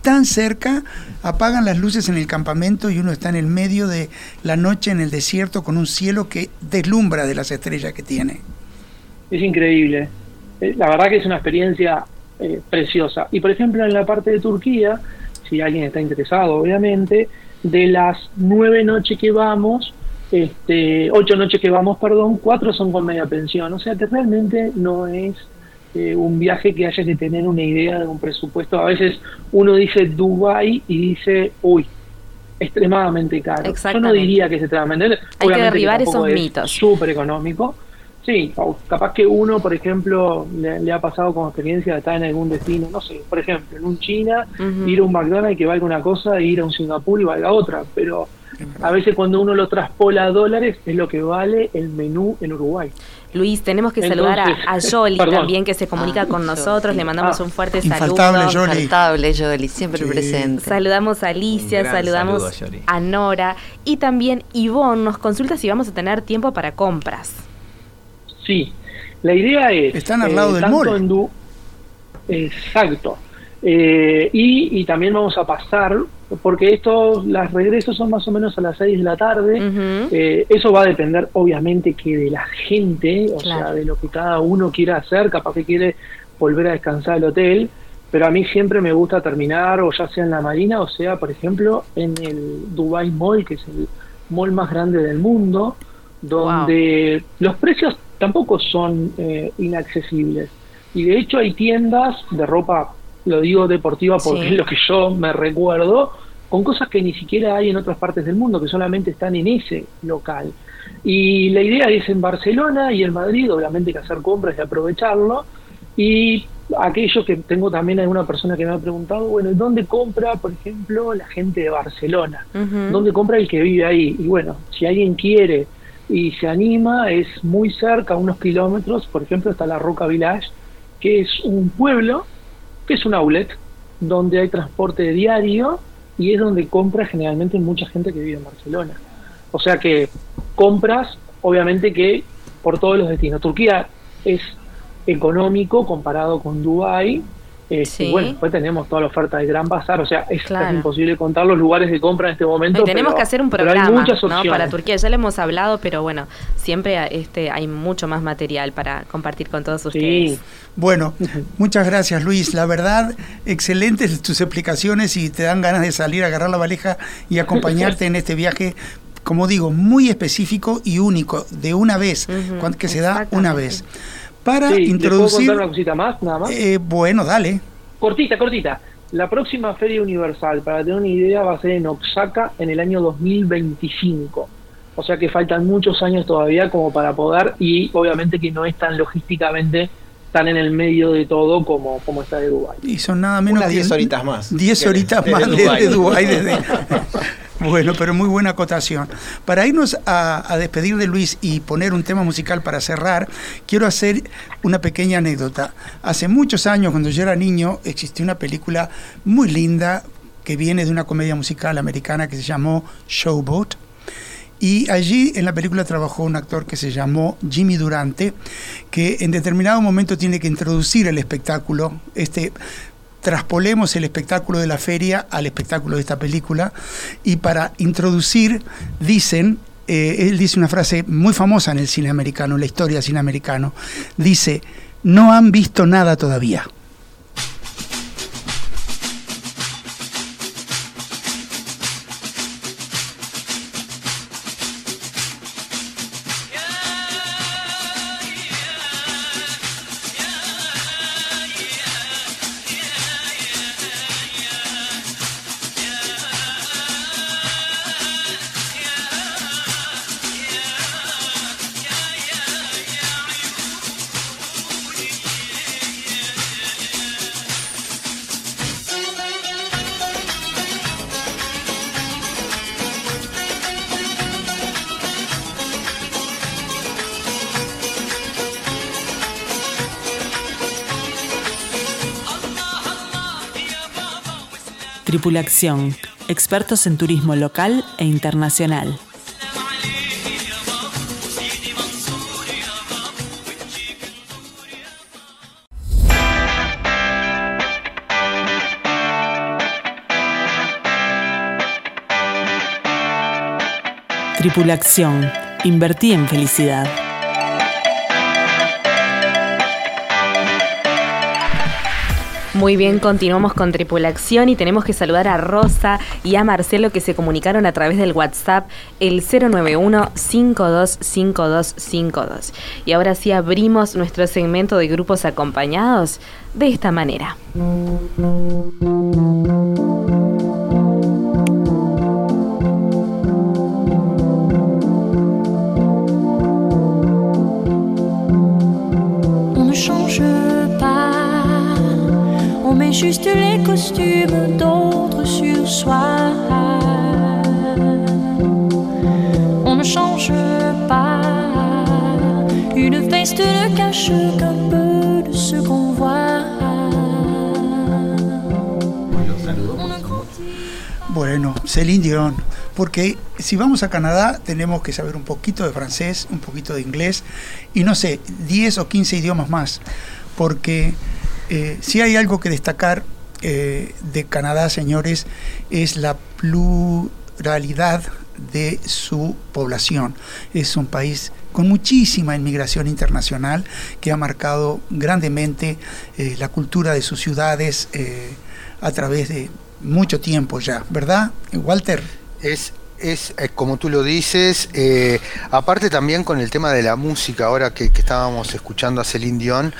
C: tan cerca, apagan las luces en el campamento y uno está en el medio de la noche en el desierto con un cielo que deslumbra de las estrellas que tiene.
I: Es increíble. Eh, la verdad que es una experiencia eh, preciosa. Y por ejemplo, en la parte de Turquía, si alguien está interesado, obviamente, de las nueve noches que vamos, este, ocho noches que vamos, perdón, cuatro son con media pensión. O sea que realmente no es eh, un viaje que haya que tener una idea de un presupuesto. A veces uno dice Dubai y dice, uy, extremadamente caro. Yo no diría que es extremadamente
A: Hay que derribar esos mitos.
I: Súper económico. Sí, capaz que uno, por ejemplo, le, ha pasado como experiencia de estar en algún destino, no sé, por ejemplo, en un China, ir a un McDonald's que valga una cosa e ir a un Singapur y valga otra, pero a veces cuando uno lo traspola a dólares es lo que vale el menú en Uruguay.
A: Luis, tenemos que saludar a, a Yoli también que se comunica ah, con nosotros, le mandamos ah, un fuerte
C: infaltable,
A: saludo.
C: Yoli.
D: Infaltable Yoli, siempre presente.
A: Saludamos a Alicia, saludamos a, Nora y también Ivonne nos consulta si vamos a tener tiempo para compras.
I: Sí, la idea es...
C: Están al lado eh, del mall.
I: exacto. Eh, y, también vamos a pasar, porque estos, las regresos son más o menos a las 6 de la tarde, eh, eso va a depender obviamente que de la gente, o sea, de lo que cada uno quiera hacer, capaz que quiere volver a descansar al hotel, pero a mí siempre me gusta terminar, o ya sea en la Marina, o sea, por ejemplo, en el Dubai Mall, que es el mall más grande del mundo, donde los precios tampoco son eh, inaccesibles. Y de hecho hay tiendas de ropa, lo digo deportiva porque es lo que yo me recuerdo, con cosas que ni siquiera hay en otras partes del mundo, que solamente están en ese local. Y la idea es en Barcelona y en Madrid, obviamente que hacer compras y aprovecharlo. Y aquello que tengo también alguna persona que me ha preguntado, bueno, ¿dónde compra, por ejemplo, la gente de Barcelona? ¿Dónde compra el que vive ahí? Y bueno, si alguien quiere y se anima, es muy cerca, unos kilómetros, por ejemplo, está la Roca Village, que es un pueblo, que es un outlet, donde hay transporte diario y es donde compra generalmente mucha gente que vive en Barcelona. O sea que compras, obviamente que por todos los destinos. Turquía es económico comparado con Dubái, este, bueno, después tenemos toda la oferta de Gran Bazar, o sea, es imposible contar los lugares de compra en este momento.
A: tenemos que hacer un programa para Turquía, ya le hemos hablado, pero bueno, siempre este, hay mucho más material para compartir con todos ustedes.
C: Bueno, muchas gracias Luis, la verdad, excelentes tus explicaciones y te dan ganas de salir, agarrar la valija y acompañarte en este viaje como digo, muy específico y único, de una vez, que se da una vez. Para
I: Sí, ¿le
C: introducir...
I: puedo contar una cosita más, nada más?
C: Eh, bueno, dale.
I: Cortita, cortita. La próxima Feria Universal, para tener una idea, va a ser en Oaxaca en el año 2025. O sea que faltan muchos años todavía como para poder, y obviamente que no es tan logísticamente tan en el medio de todo como, como está de Dubái.
C: Y son nada menos
F: Unas
C: que
F: 10 horitas más.
C: 10
F: Que
C: horitas
F: desde
C: más
F: Dubái.
C: desde Dubái. desde- Bueno, pero muy buena acotación. Para irnos a, a despedir de Luis y poner un tema musical para cerrar, quiero hacer una pequeña anécdota. Hace muchos años, cuando yo era niño, existió una película muy linda que viene de una comedia musical americana que se llamó Showboat. Y allí en la película trabajó un actor que se llamó Jimmy Durante, que en determinado momento tiene que introducir el espectáculo. Este, traspolemos el espectáculo de la feria al espectáculo de esta película. Y para introducir, dicen, eh, él dice una frase muy famosa en el cine americano, en la historia del cine americano. Dice, no han visto nada todavía.
B: Tripulación, expertos en turismo local e internacional. Tripulación, invertí en felicidad.
A: Muy bien, continuamos con Tripulación y tenemos que saludar a Rosa y a Marcelo que se comunicaron a través del WhatsApp el 091-525252. Y ahora sí abrimos nuestro segmento de grupos acompañados de esta manera.
J: Juste les costumes d'autres sur soi. On ne change pas, une veste ne cache qu'un peu de ce qu'on voit.
C: Bueno, Céline Dion, porque si vamos a Canadá tenemos que saber un poquito de francés, un poquito de inglés y no sé, 10 o 15 idiomas más, porque eh, si hay algo que destacar eh, de Canadá, señores, es la pluralidad de su población. Es un país con muchísima inmigración internacional que ha marcado grandemente eh, la cultura de sus ciudades a través de mucho tiempo ya, ¿verdad, Walter?
G: Es, es como tú lo dices, aparte también con el tema de la música, ahora que, estábamos escuchando a Celine Dion,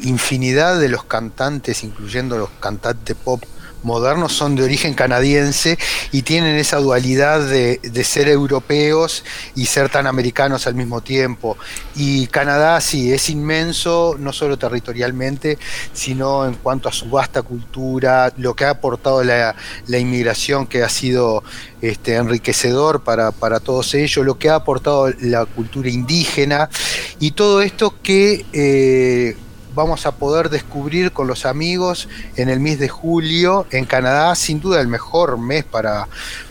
G: infinidad de los cantantes, incluyendo los cantantes pop modernos, son de origen canadiense y tienen esa dualidad de, de ser europeos y ser tan americanos al mismo tiempo. Y Canadá sí, es inmenso, no solo territorialmente, sino en cuanto a su vasta cultura, lo que ha aportado la, la inmigración, que ha sido este, enriquecedor para, para todos ellos, lo que ha aportado la cultura indígena y todo esto que... eh, vamos a poder descubrir con los amigos en el mes de julio en Canadá, sin duda el mejor mes para,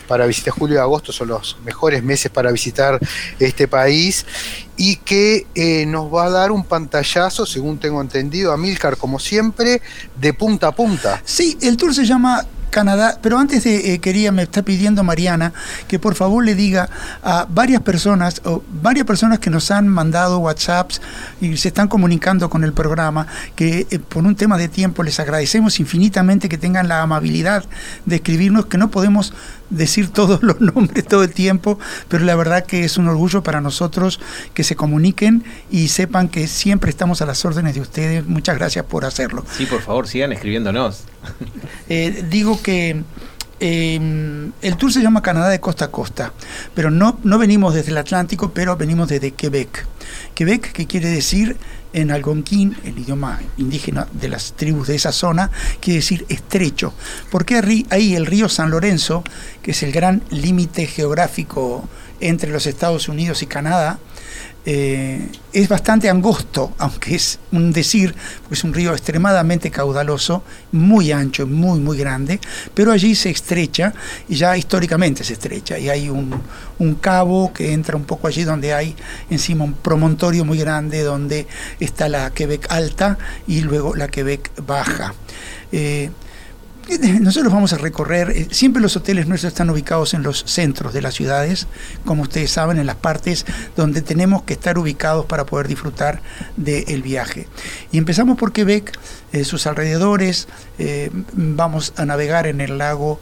G: para visitar julio y agosto, son los mejores meses para visitar este país y que eh, nos va a dar un pantallazo, según tengo entendido, a Milcar como siempre, de punta a punta.
C: Sí, el tour se llama Canadá, pero antes de, eh, quería, me está pidiendo Mariana que por favor le diga a varias personas, o varias personas que nos han mandado WhatsApps y se están comunicando con el programa, que eh, por un tema de tiempo les agradecemos infinitamente que tengan la amabilidad de escribirnos, que no podemos decir todos los nombres todo el tiempo, pero la verdad que es un orgullo para nosotros que se comuniquen y sepan que siempre estamos a las órdenes de ustedes. Muchas gracias por hacerlo.
F: Sí, por favor, sigan escribiéndonos.
C: Eh, digo que eh, el tour se llama Canadá de costa a costa, pero no, no venimos desde el Atlántico, pero venimos desde Quebec. Quebec, que quiere decir en algonquín, el idioma indígena de las tribus de esa zona, quiere decir estrecho. Porque ahí el río San Lorenzo, que es el gran límite geográfico entre los Estados Unidos y Canadá, eh, es bastante angosto, aunque es un decir, pues es un río extremadamente caudaloso, muy ancho, muy, muy grande, pero allí se estrecha y ya históricamente se estrecha. Y hay un, un cabo que entra un poco allí donde hay encima un promontorio muy grande donde está la Quebec alta y luego la Quebec baja. Eh, nosotros vamos a recorrer, eh, siempre los hoteles nuestros están ubicados en los centros de las ciudades, como ustedes saben, en las partes donde tenemos que estar ubicados para poder disfrutar del viaje. Y empezamos por Quebec, eh, sus alrededores, eh, vamos a navegar en el lago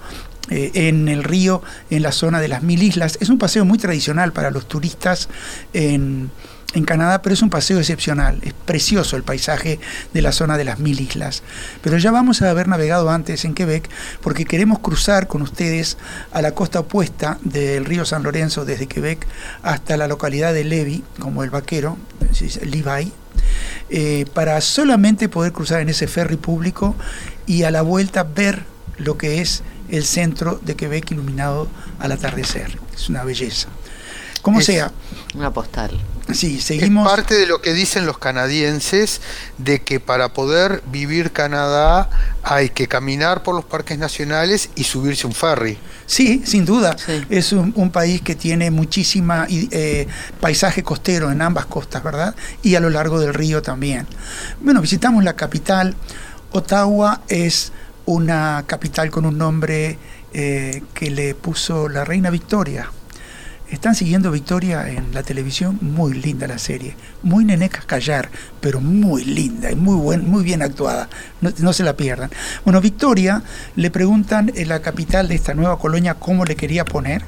C: en el río, en la zona de las mil islas. Es un paseo muy tradicional para los turistas en, en Canadá, pero es un paseo excepcional. Es precioso el paisaje de la zona de las mil islas. Pero ya vamos a haber navegado antes en Quebec porque queremos cruzar con ustedes a la costa opuesta del río San Lorenzo desde Quebec hasta la localidad de Levi, como el vaquero, Levi, eh, para solamente poder cruzar en ese ferry público y a la vuelta ver lo que es el centro de Quebec iluminado al atardecer. Es una belleza. Como sea.
D: Una postal.
C: Sí, seguimos.
G: Es parte de lo que dicen los canadienses de que para poder vivir Canadá hay que caminar por los parques nacionales y subirse un ferry.
C: Sí, sin duda. Es un, país que tiene muchísima eh, paisaje costero en ambas costas, ¿verdad? Y a lo largo del río también. Bueno, visitamos la capital. Ottawa es una capital con un nombre eh, que le puso la reina Victoria están siguiendo Victoria en la televisión, muy linda la serie, muy neneca callar, pero muy linda y muy, buen, muy bien actuada, no, se la pierdan. Bueno, Victoria le preguntan en la capital de esta nueva colonia cómo le quería poner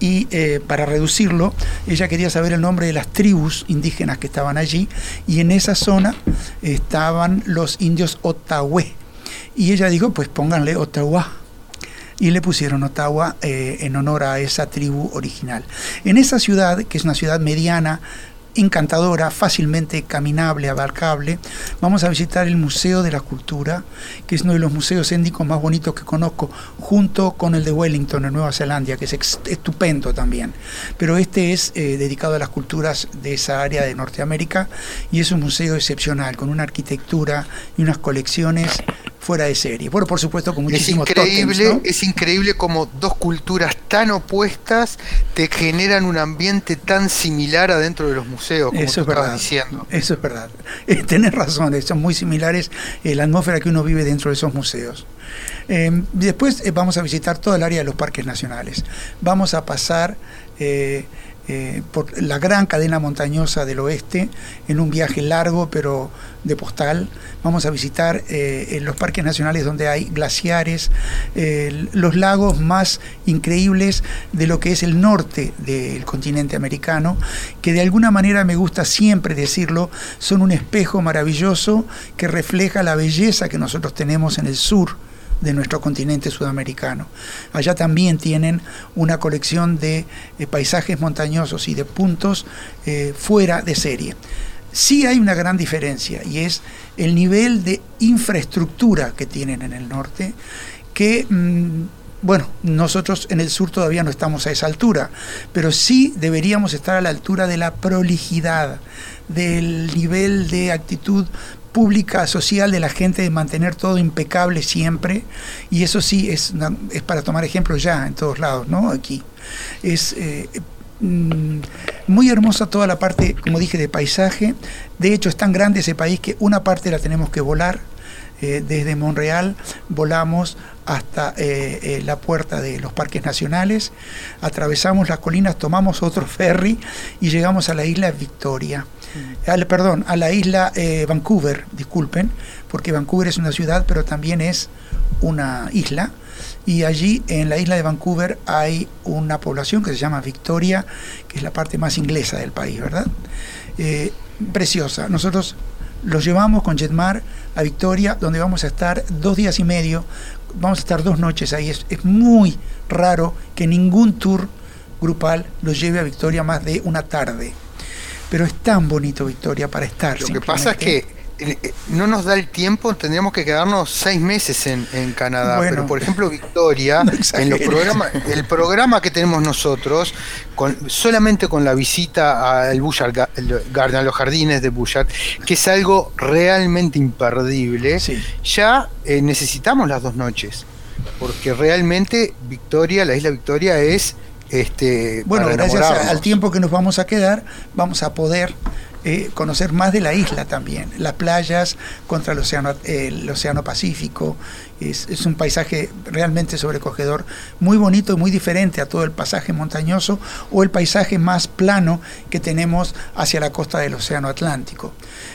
C: y eh, para reducirlo, ella quería saber el nombre de las tribus indígenas que estaban allí y en esa zona estaban los indios Ottawa. Y ella dijo, pues pónganle Ottawa y le pusieron Ottawa eh, en honor a esa tribu original. En esa ciudad, que es una ciudad mediana, encantadora, fácilmente caminable, abarcable. Vamos a visitar el Museo de la Cultura, que es uno de los museos étnicos más bonitos que conozco, junto con el de Wellington en Nueva Zelanda, que es estupendo también. Pero este es eh, dedicado a las culturas de esa área de Norteamérica y es un museo excepcional, con una arquitectura y unas colecciones fuera de serie. Bueno, por supuesto, con muchísimos
G: Es increíble, es increíble como dos culturas tan opuestas te generan un ambiente tan similar adentro de los museos, como
C: Eso
G: tú
C: es verdad.
G: diciendo.
C: Eso es verdad. Eh, tenés razón, son muy similares eh, la atmósfera que uno vive dentro de esos museos. Eh, después eh, vamos a visitar toda el área de los parques nacionales. Vamos a pasar eh, eh, por la gran cadena montañosa del oeste en un viaje largo pero de postal. Vamos a visitar eh, en los parques nacionales donde hay glaciares, eh, los lagos más increíbles de lo que es el norte del continente americano, que de alguna manera me gusta siempre decirlo, son un espejo maravilloso que refleja la belleza que nosotros tenemos en el sur de nuestro continente sudamericano. Allá también tienen una colección de eh, paisajes montañosos y de puntos eh, fuera de serie. Sí hay una gran diferencia y es el nivel de infraestructura que tienen en el norte, que, mm, bueno, nosotros en el sur todavía no estamos a esa altura, pero sí deberíamos estar a la altura de la prolijidad, del nivel de actitud pública, social de la gente de mantener todo impecable siempre, y eso sí es, es para tomar ejemplo ya en todos lados, ¿no? Aquí. Es eh, mm, muy hermosa toda la parte, como dije, de paisaje. De hecho, es tan grande ese país que una parte la tenemos que volar. Eh, desde Monreal volamos hasta eh, la puerta de los parques nacionales, atravesamos las colinas, tomamos otro ferry y llegamos a la isla Victoria. Al- perdón, a la isla eh, Vancouver, disculpen, porque Vancouver es una ciudad, pero también es una isla. Y allí en la isla de Vancouver hay una población que se llama Victoria, que es la parte más inglesa del país, ¿verdad? Eh, preciosa. Nosotros los llevamos con Jetmar a Victoria, donde vamos a estar dos días y medio, vamos a estar dos noches ahí. Es, es muy raro que ningún tour grupal los lleve a Victoria más de una tarde. Pero es tan bonito Victoria para estar.
G: Lo que pasa es que eh, eh, no nos da el tiempo, tendríamos que quedarnos seis meses en, en Canadá.
C: Bueno.
G: pero por ejemplo, Victoria,
C: No
G: en los programas, el programa que tenemos nosotros, con, solamente con la visita al el Garden, a los jardines de Bushard, que es algo realmente imperdible,
C: Sí.
G: ya eh, necesitamos las dos noches. Porque realmente Victoria, la isla Victoria es este
C: Bueno, gracias a- al tiempo que nos vamos a quedar, vamos a poder eh, conocer más de la isla también. Las playas contra el océano, eh, el océano Pacífico. Es, es un paisaje realmente sobrecogedor, muy bonito y muy diferente a todo el pasaje montañoso o el paisaje más plano que tenemos hacia la costa del océano Atlántico.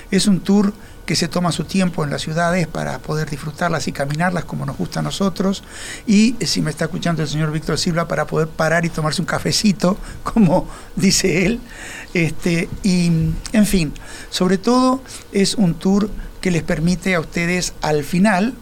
C: Es un tour que se toma su tiempo en las ciudades para poder disfrutarlas y caminarlas como nos gusta a nosotros. Y eh, si me está escuchando el señor Víctor Silva, para poder parar y tomarse un cafecito, como dice él. Este, y, en fin, sobre todo es un tour que les permite a ustedes al final,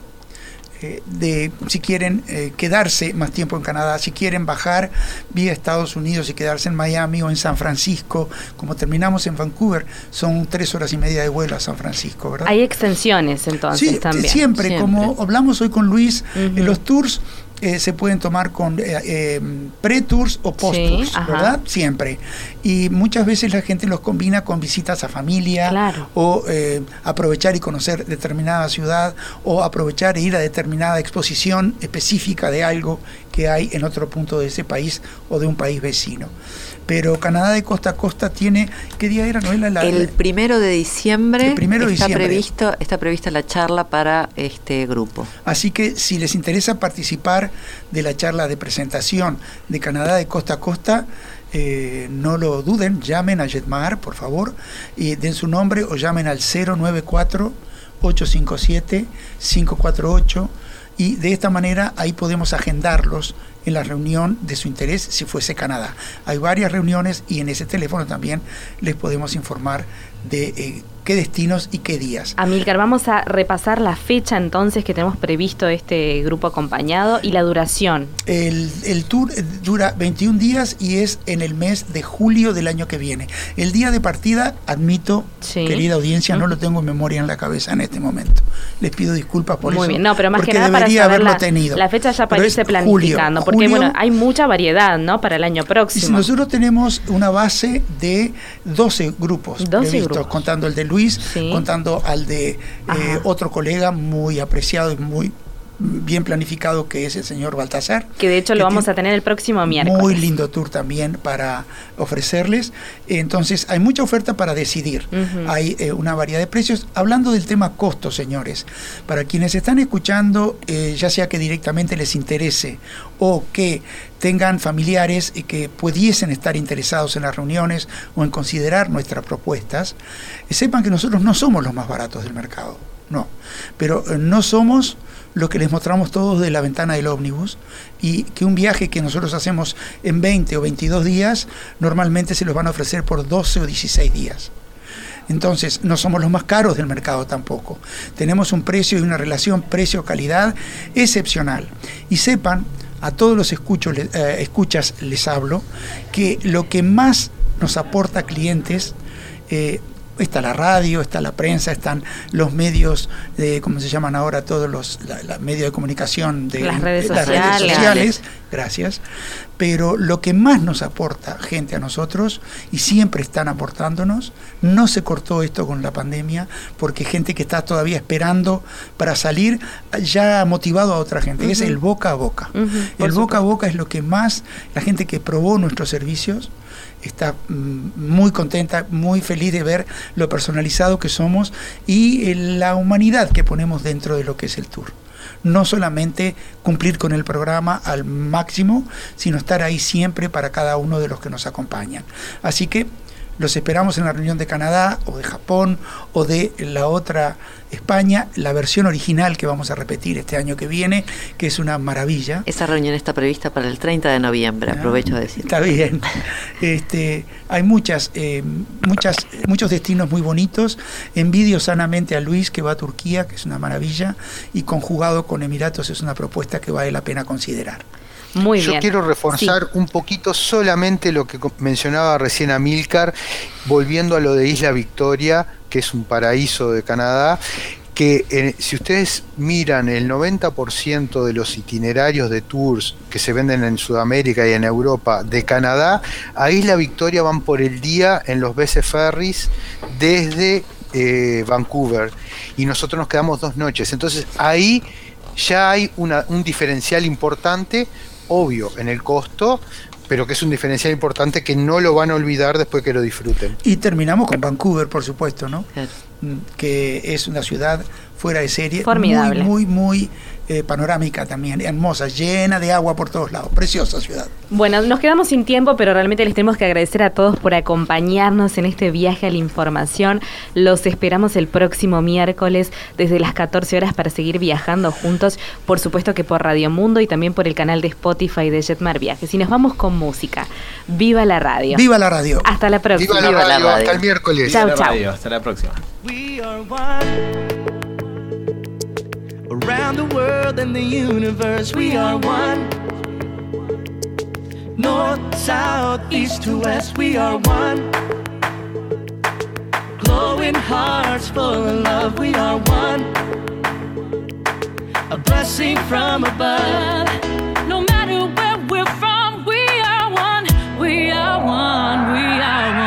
C: eh, de si quieren eh, quedarse más tiempo en Canadá, si quieren bajar vía Estados Unidos y quedarse en Miami o en San Francisco, como terminamos en Vancouver, son tres horas y media de vuelo a San Francisco, ¿verdad?
A: Hay extensiones entonces
C: Sí,
A: también.
C: siempre,
D: Siempre.
C: como hablamos hoy con Luis,
A: Ujú.
C: eh, los tours eh, se pueden tomar con eh, eh, pre-tours o post-tours,
A: Sí.
C: ¿verdad? Siempre. Y muchas veces la gente los combina con visitas a familia
A: Claro.
C: o eh, aprovechar y conocer determinada ciudad o aprovechar e ir a determinada exposición específica de algo que hay en otro punto de ese país o de un país vecino. Pero Canadá de costa a costa tiene, ¿qué día era, Noela? La-
D: El primero de diciembre
C: El primero de
D: está
C: diciembre.
D: previsto está prevista la charla para este grupo.
C: Así que si les interesa participar de la charla de presentación de Canadá de costa a costa, eh, no lo duden, llamen a Jetmar, por favor, y den su nombre o llamen al 094-857-548 y de esta manera ahí podemos agendarlos en la reunión de su interés si fuese Canadá. Hay varias reuniones y en ese teléfono también les podemos informar de eh, qué destinos y qué días.
A: Amilcar, vamos a repasar la fecha entonces que tenemos previsto este grupo acompañado y la duración.
C: El, el tour eh, dura 21 días y es en el mes de julio del año que viene. El día de partida, admito,
A: Sí.
C: querida audiencia, no lo tengo en memoria en la cabeza en este momento. Les pido disculpas por
A: Muy
C: eso.
A: bien, no, pero más que nada para
C: debería
A: saber
C: haberlo
A: la,
C: tenido.
A: la fecha ya para irse planificando,
C: julio,
A: porque
C: julio,
A: bueno, hay mucha variedad, ¿no? Para el año próximo.
C: nosotros tenemos una base de 12 grupos
A: 12
C: previstos,
A: grupos.
C: contando el de Luis,
A: Sí.
C: contando al de eh, otro colega muy apreciado y muy bien planificado que es el señor Baltasar.
A: que de hecho lo vamos a tener el próximo miércoles.
C: Muy lindo tour también para ofrecerles. Entonces, hay mucha oferta para decidir. Hay eh, una variedad de precios. Hablando del tema costos, señores, para quienes están escuchando, eh, ya sea que directamente les interese o que tengan familiares y que pudiesen estar interesados en las reuniones o en considerar nuestras propuestas, eh, sepan que nosotros no somos los más baratos del mercado. No, pero no somos lo que les mostramos todos de la ventana del ómnibus y que un viaje que nosotros hacemos en 20 o 22 días normalmente se los van a ofrecer por 12 o 16 días. Entonces, no somos los más caros del mercado tampoco. Tenemos un precio y una relación precio-calidad excepcional. Y sepan, a todos los eh, escuchas les hablo, que lo que más nos aporta clientes eh, está la radio, está la prensa, están los medios, de, ¿cómo se llaman ahora? Todos los la- la medios de comunicación de
A: Las redes
C: las
A: sociales.
C: sociales. Gracias. Pero lo que más nos aporta gente a nosotros, y siempre están aportándonos, no se cortó esto con la pandemia, porque gente que está todavía esperando para salir ya ha motivado a otra gente. Es el boca a boca. El boca a boca es lo que más la gente que probó nuestros servicios está mm, muy contenta, muy feliz de ver lo personalizado que somos y eh, la humanidad que ponemos dentro de lo que es el tour. No solamente cumplir con el programa al máximo, sino estar ahí siempre para cada uno de los que nos acompañan. Así que Los esperamos en la reunión de Canadá o de Japón o de la otra España, la versión original que vamos a repetir este año que viene, que es una maravilla.
D: Esa reunión está prevista para el 30 de noviembre,
C: Ah,
D: aprovecho de decir.
C: Está bien. Este, hay muchas, eh, muchas, muchos destinos muy bonitos. Envidio sanamente a Luis que va a Turquía, que es una maravilla, y conjugado con Emiratos es una propuesta que vale la pena considerar.
A: Muy
G: Yo
A: bien.
G: quiero reforzar un poquito solamente lo que mencionaba recién Amílcar, volviendo a lo de Isla Victoria, que es un paraíso de Canadá, que eh, si ustedes miran el 90% de los itinerarios de tours que se venden en Sudamérica y en Europa de Canadá, a Isla Victoria van por el día en los BC Ferries desde eh, Vancouver y nosotros nos quedamos dos noches. Entonces ahí ya hay una- un diferencial importante, obvio, en el costo, pero que es un diferencial importante que no lo van a olvidar después que lo disfruten.
C: Y terminamos con Vancouver, por supuesto, ¿no? Mm, Que es una ciudad fuera de serie,
A: Formidable.
C: muy, muy, muy eh, panorámica también, hermosa, llena de agua por todos lados, preciosa ciudad.
A: Bueno, nos quedamos sin tiempo, pero realmente les tenemos que agradecer a todos por acompañarnos en este viaje a la información. Los esperamos el próximo miércoles desde las 14 horas para seguir viajando juntos, por supuesto que por Radio Mundo y también por el canal de Spotify de Jetmar Viajes. Y nos vamos con música. ¡Viva la radio!
C: ¡Viva la radio!
A: Hasta la próxima.
G: Viva la
D: Viva la
G: radio, hasta el miércoles.
A: Chau,
F: La
A: chau.
F: Hasta la próxima.
H: Around the world and the universe, we are one. North, south, east to west, we are one. Glowing hearts full of love, we are one. A blessing from above.
J: No matter where we're from, we are one. We are one. We are one.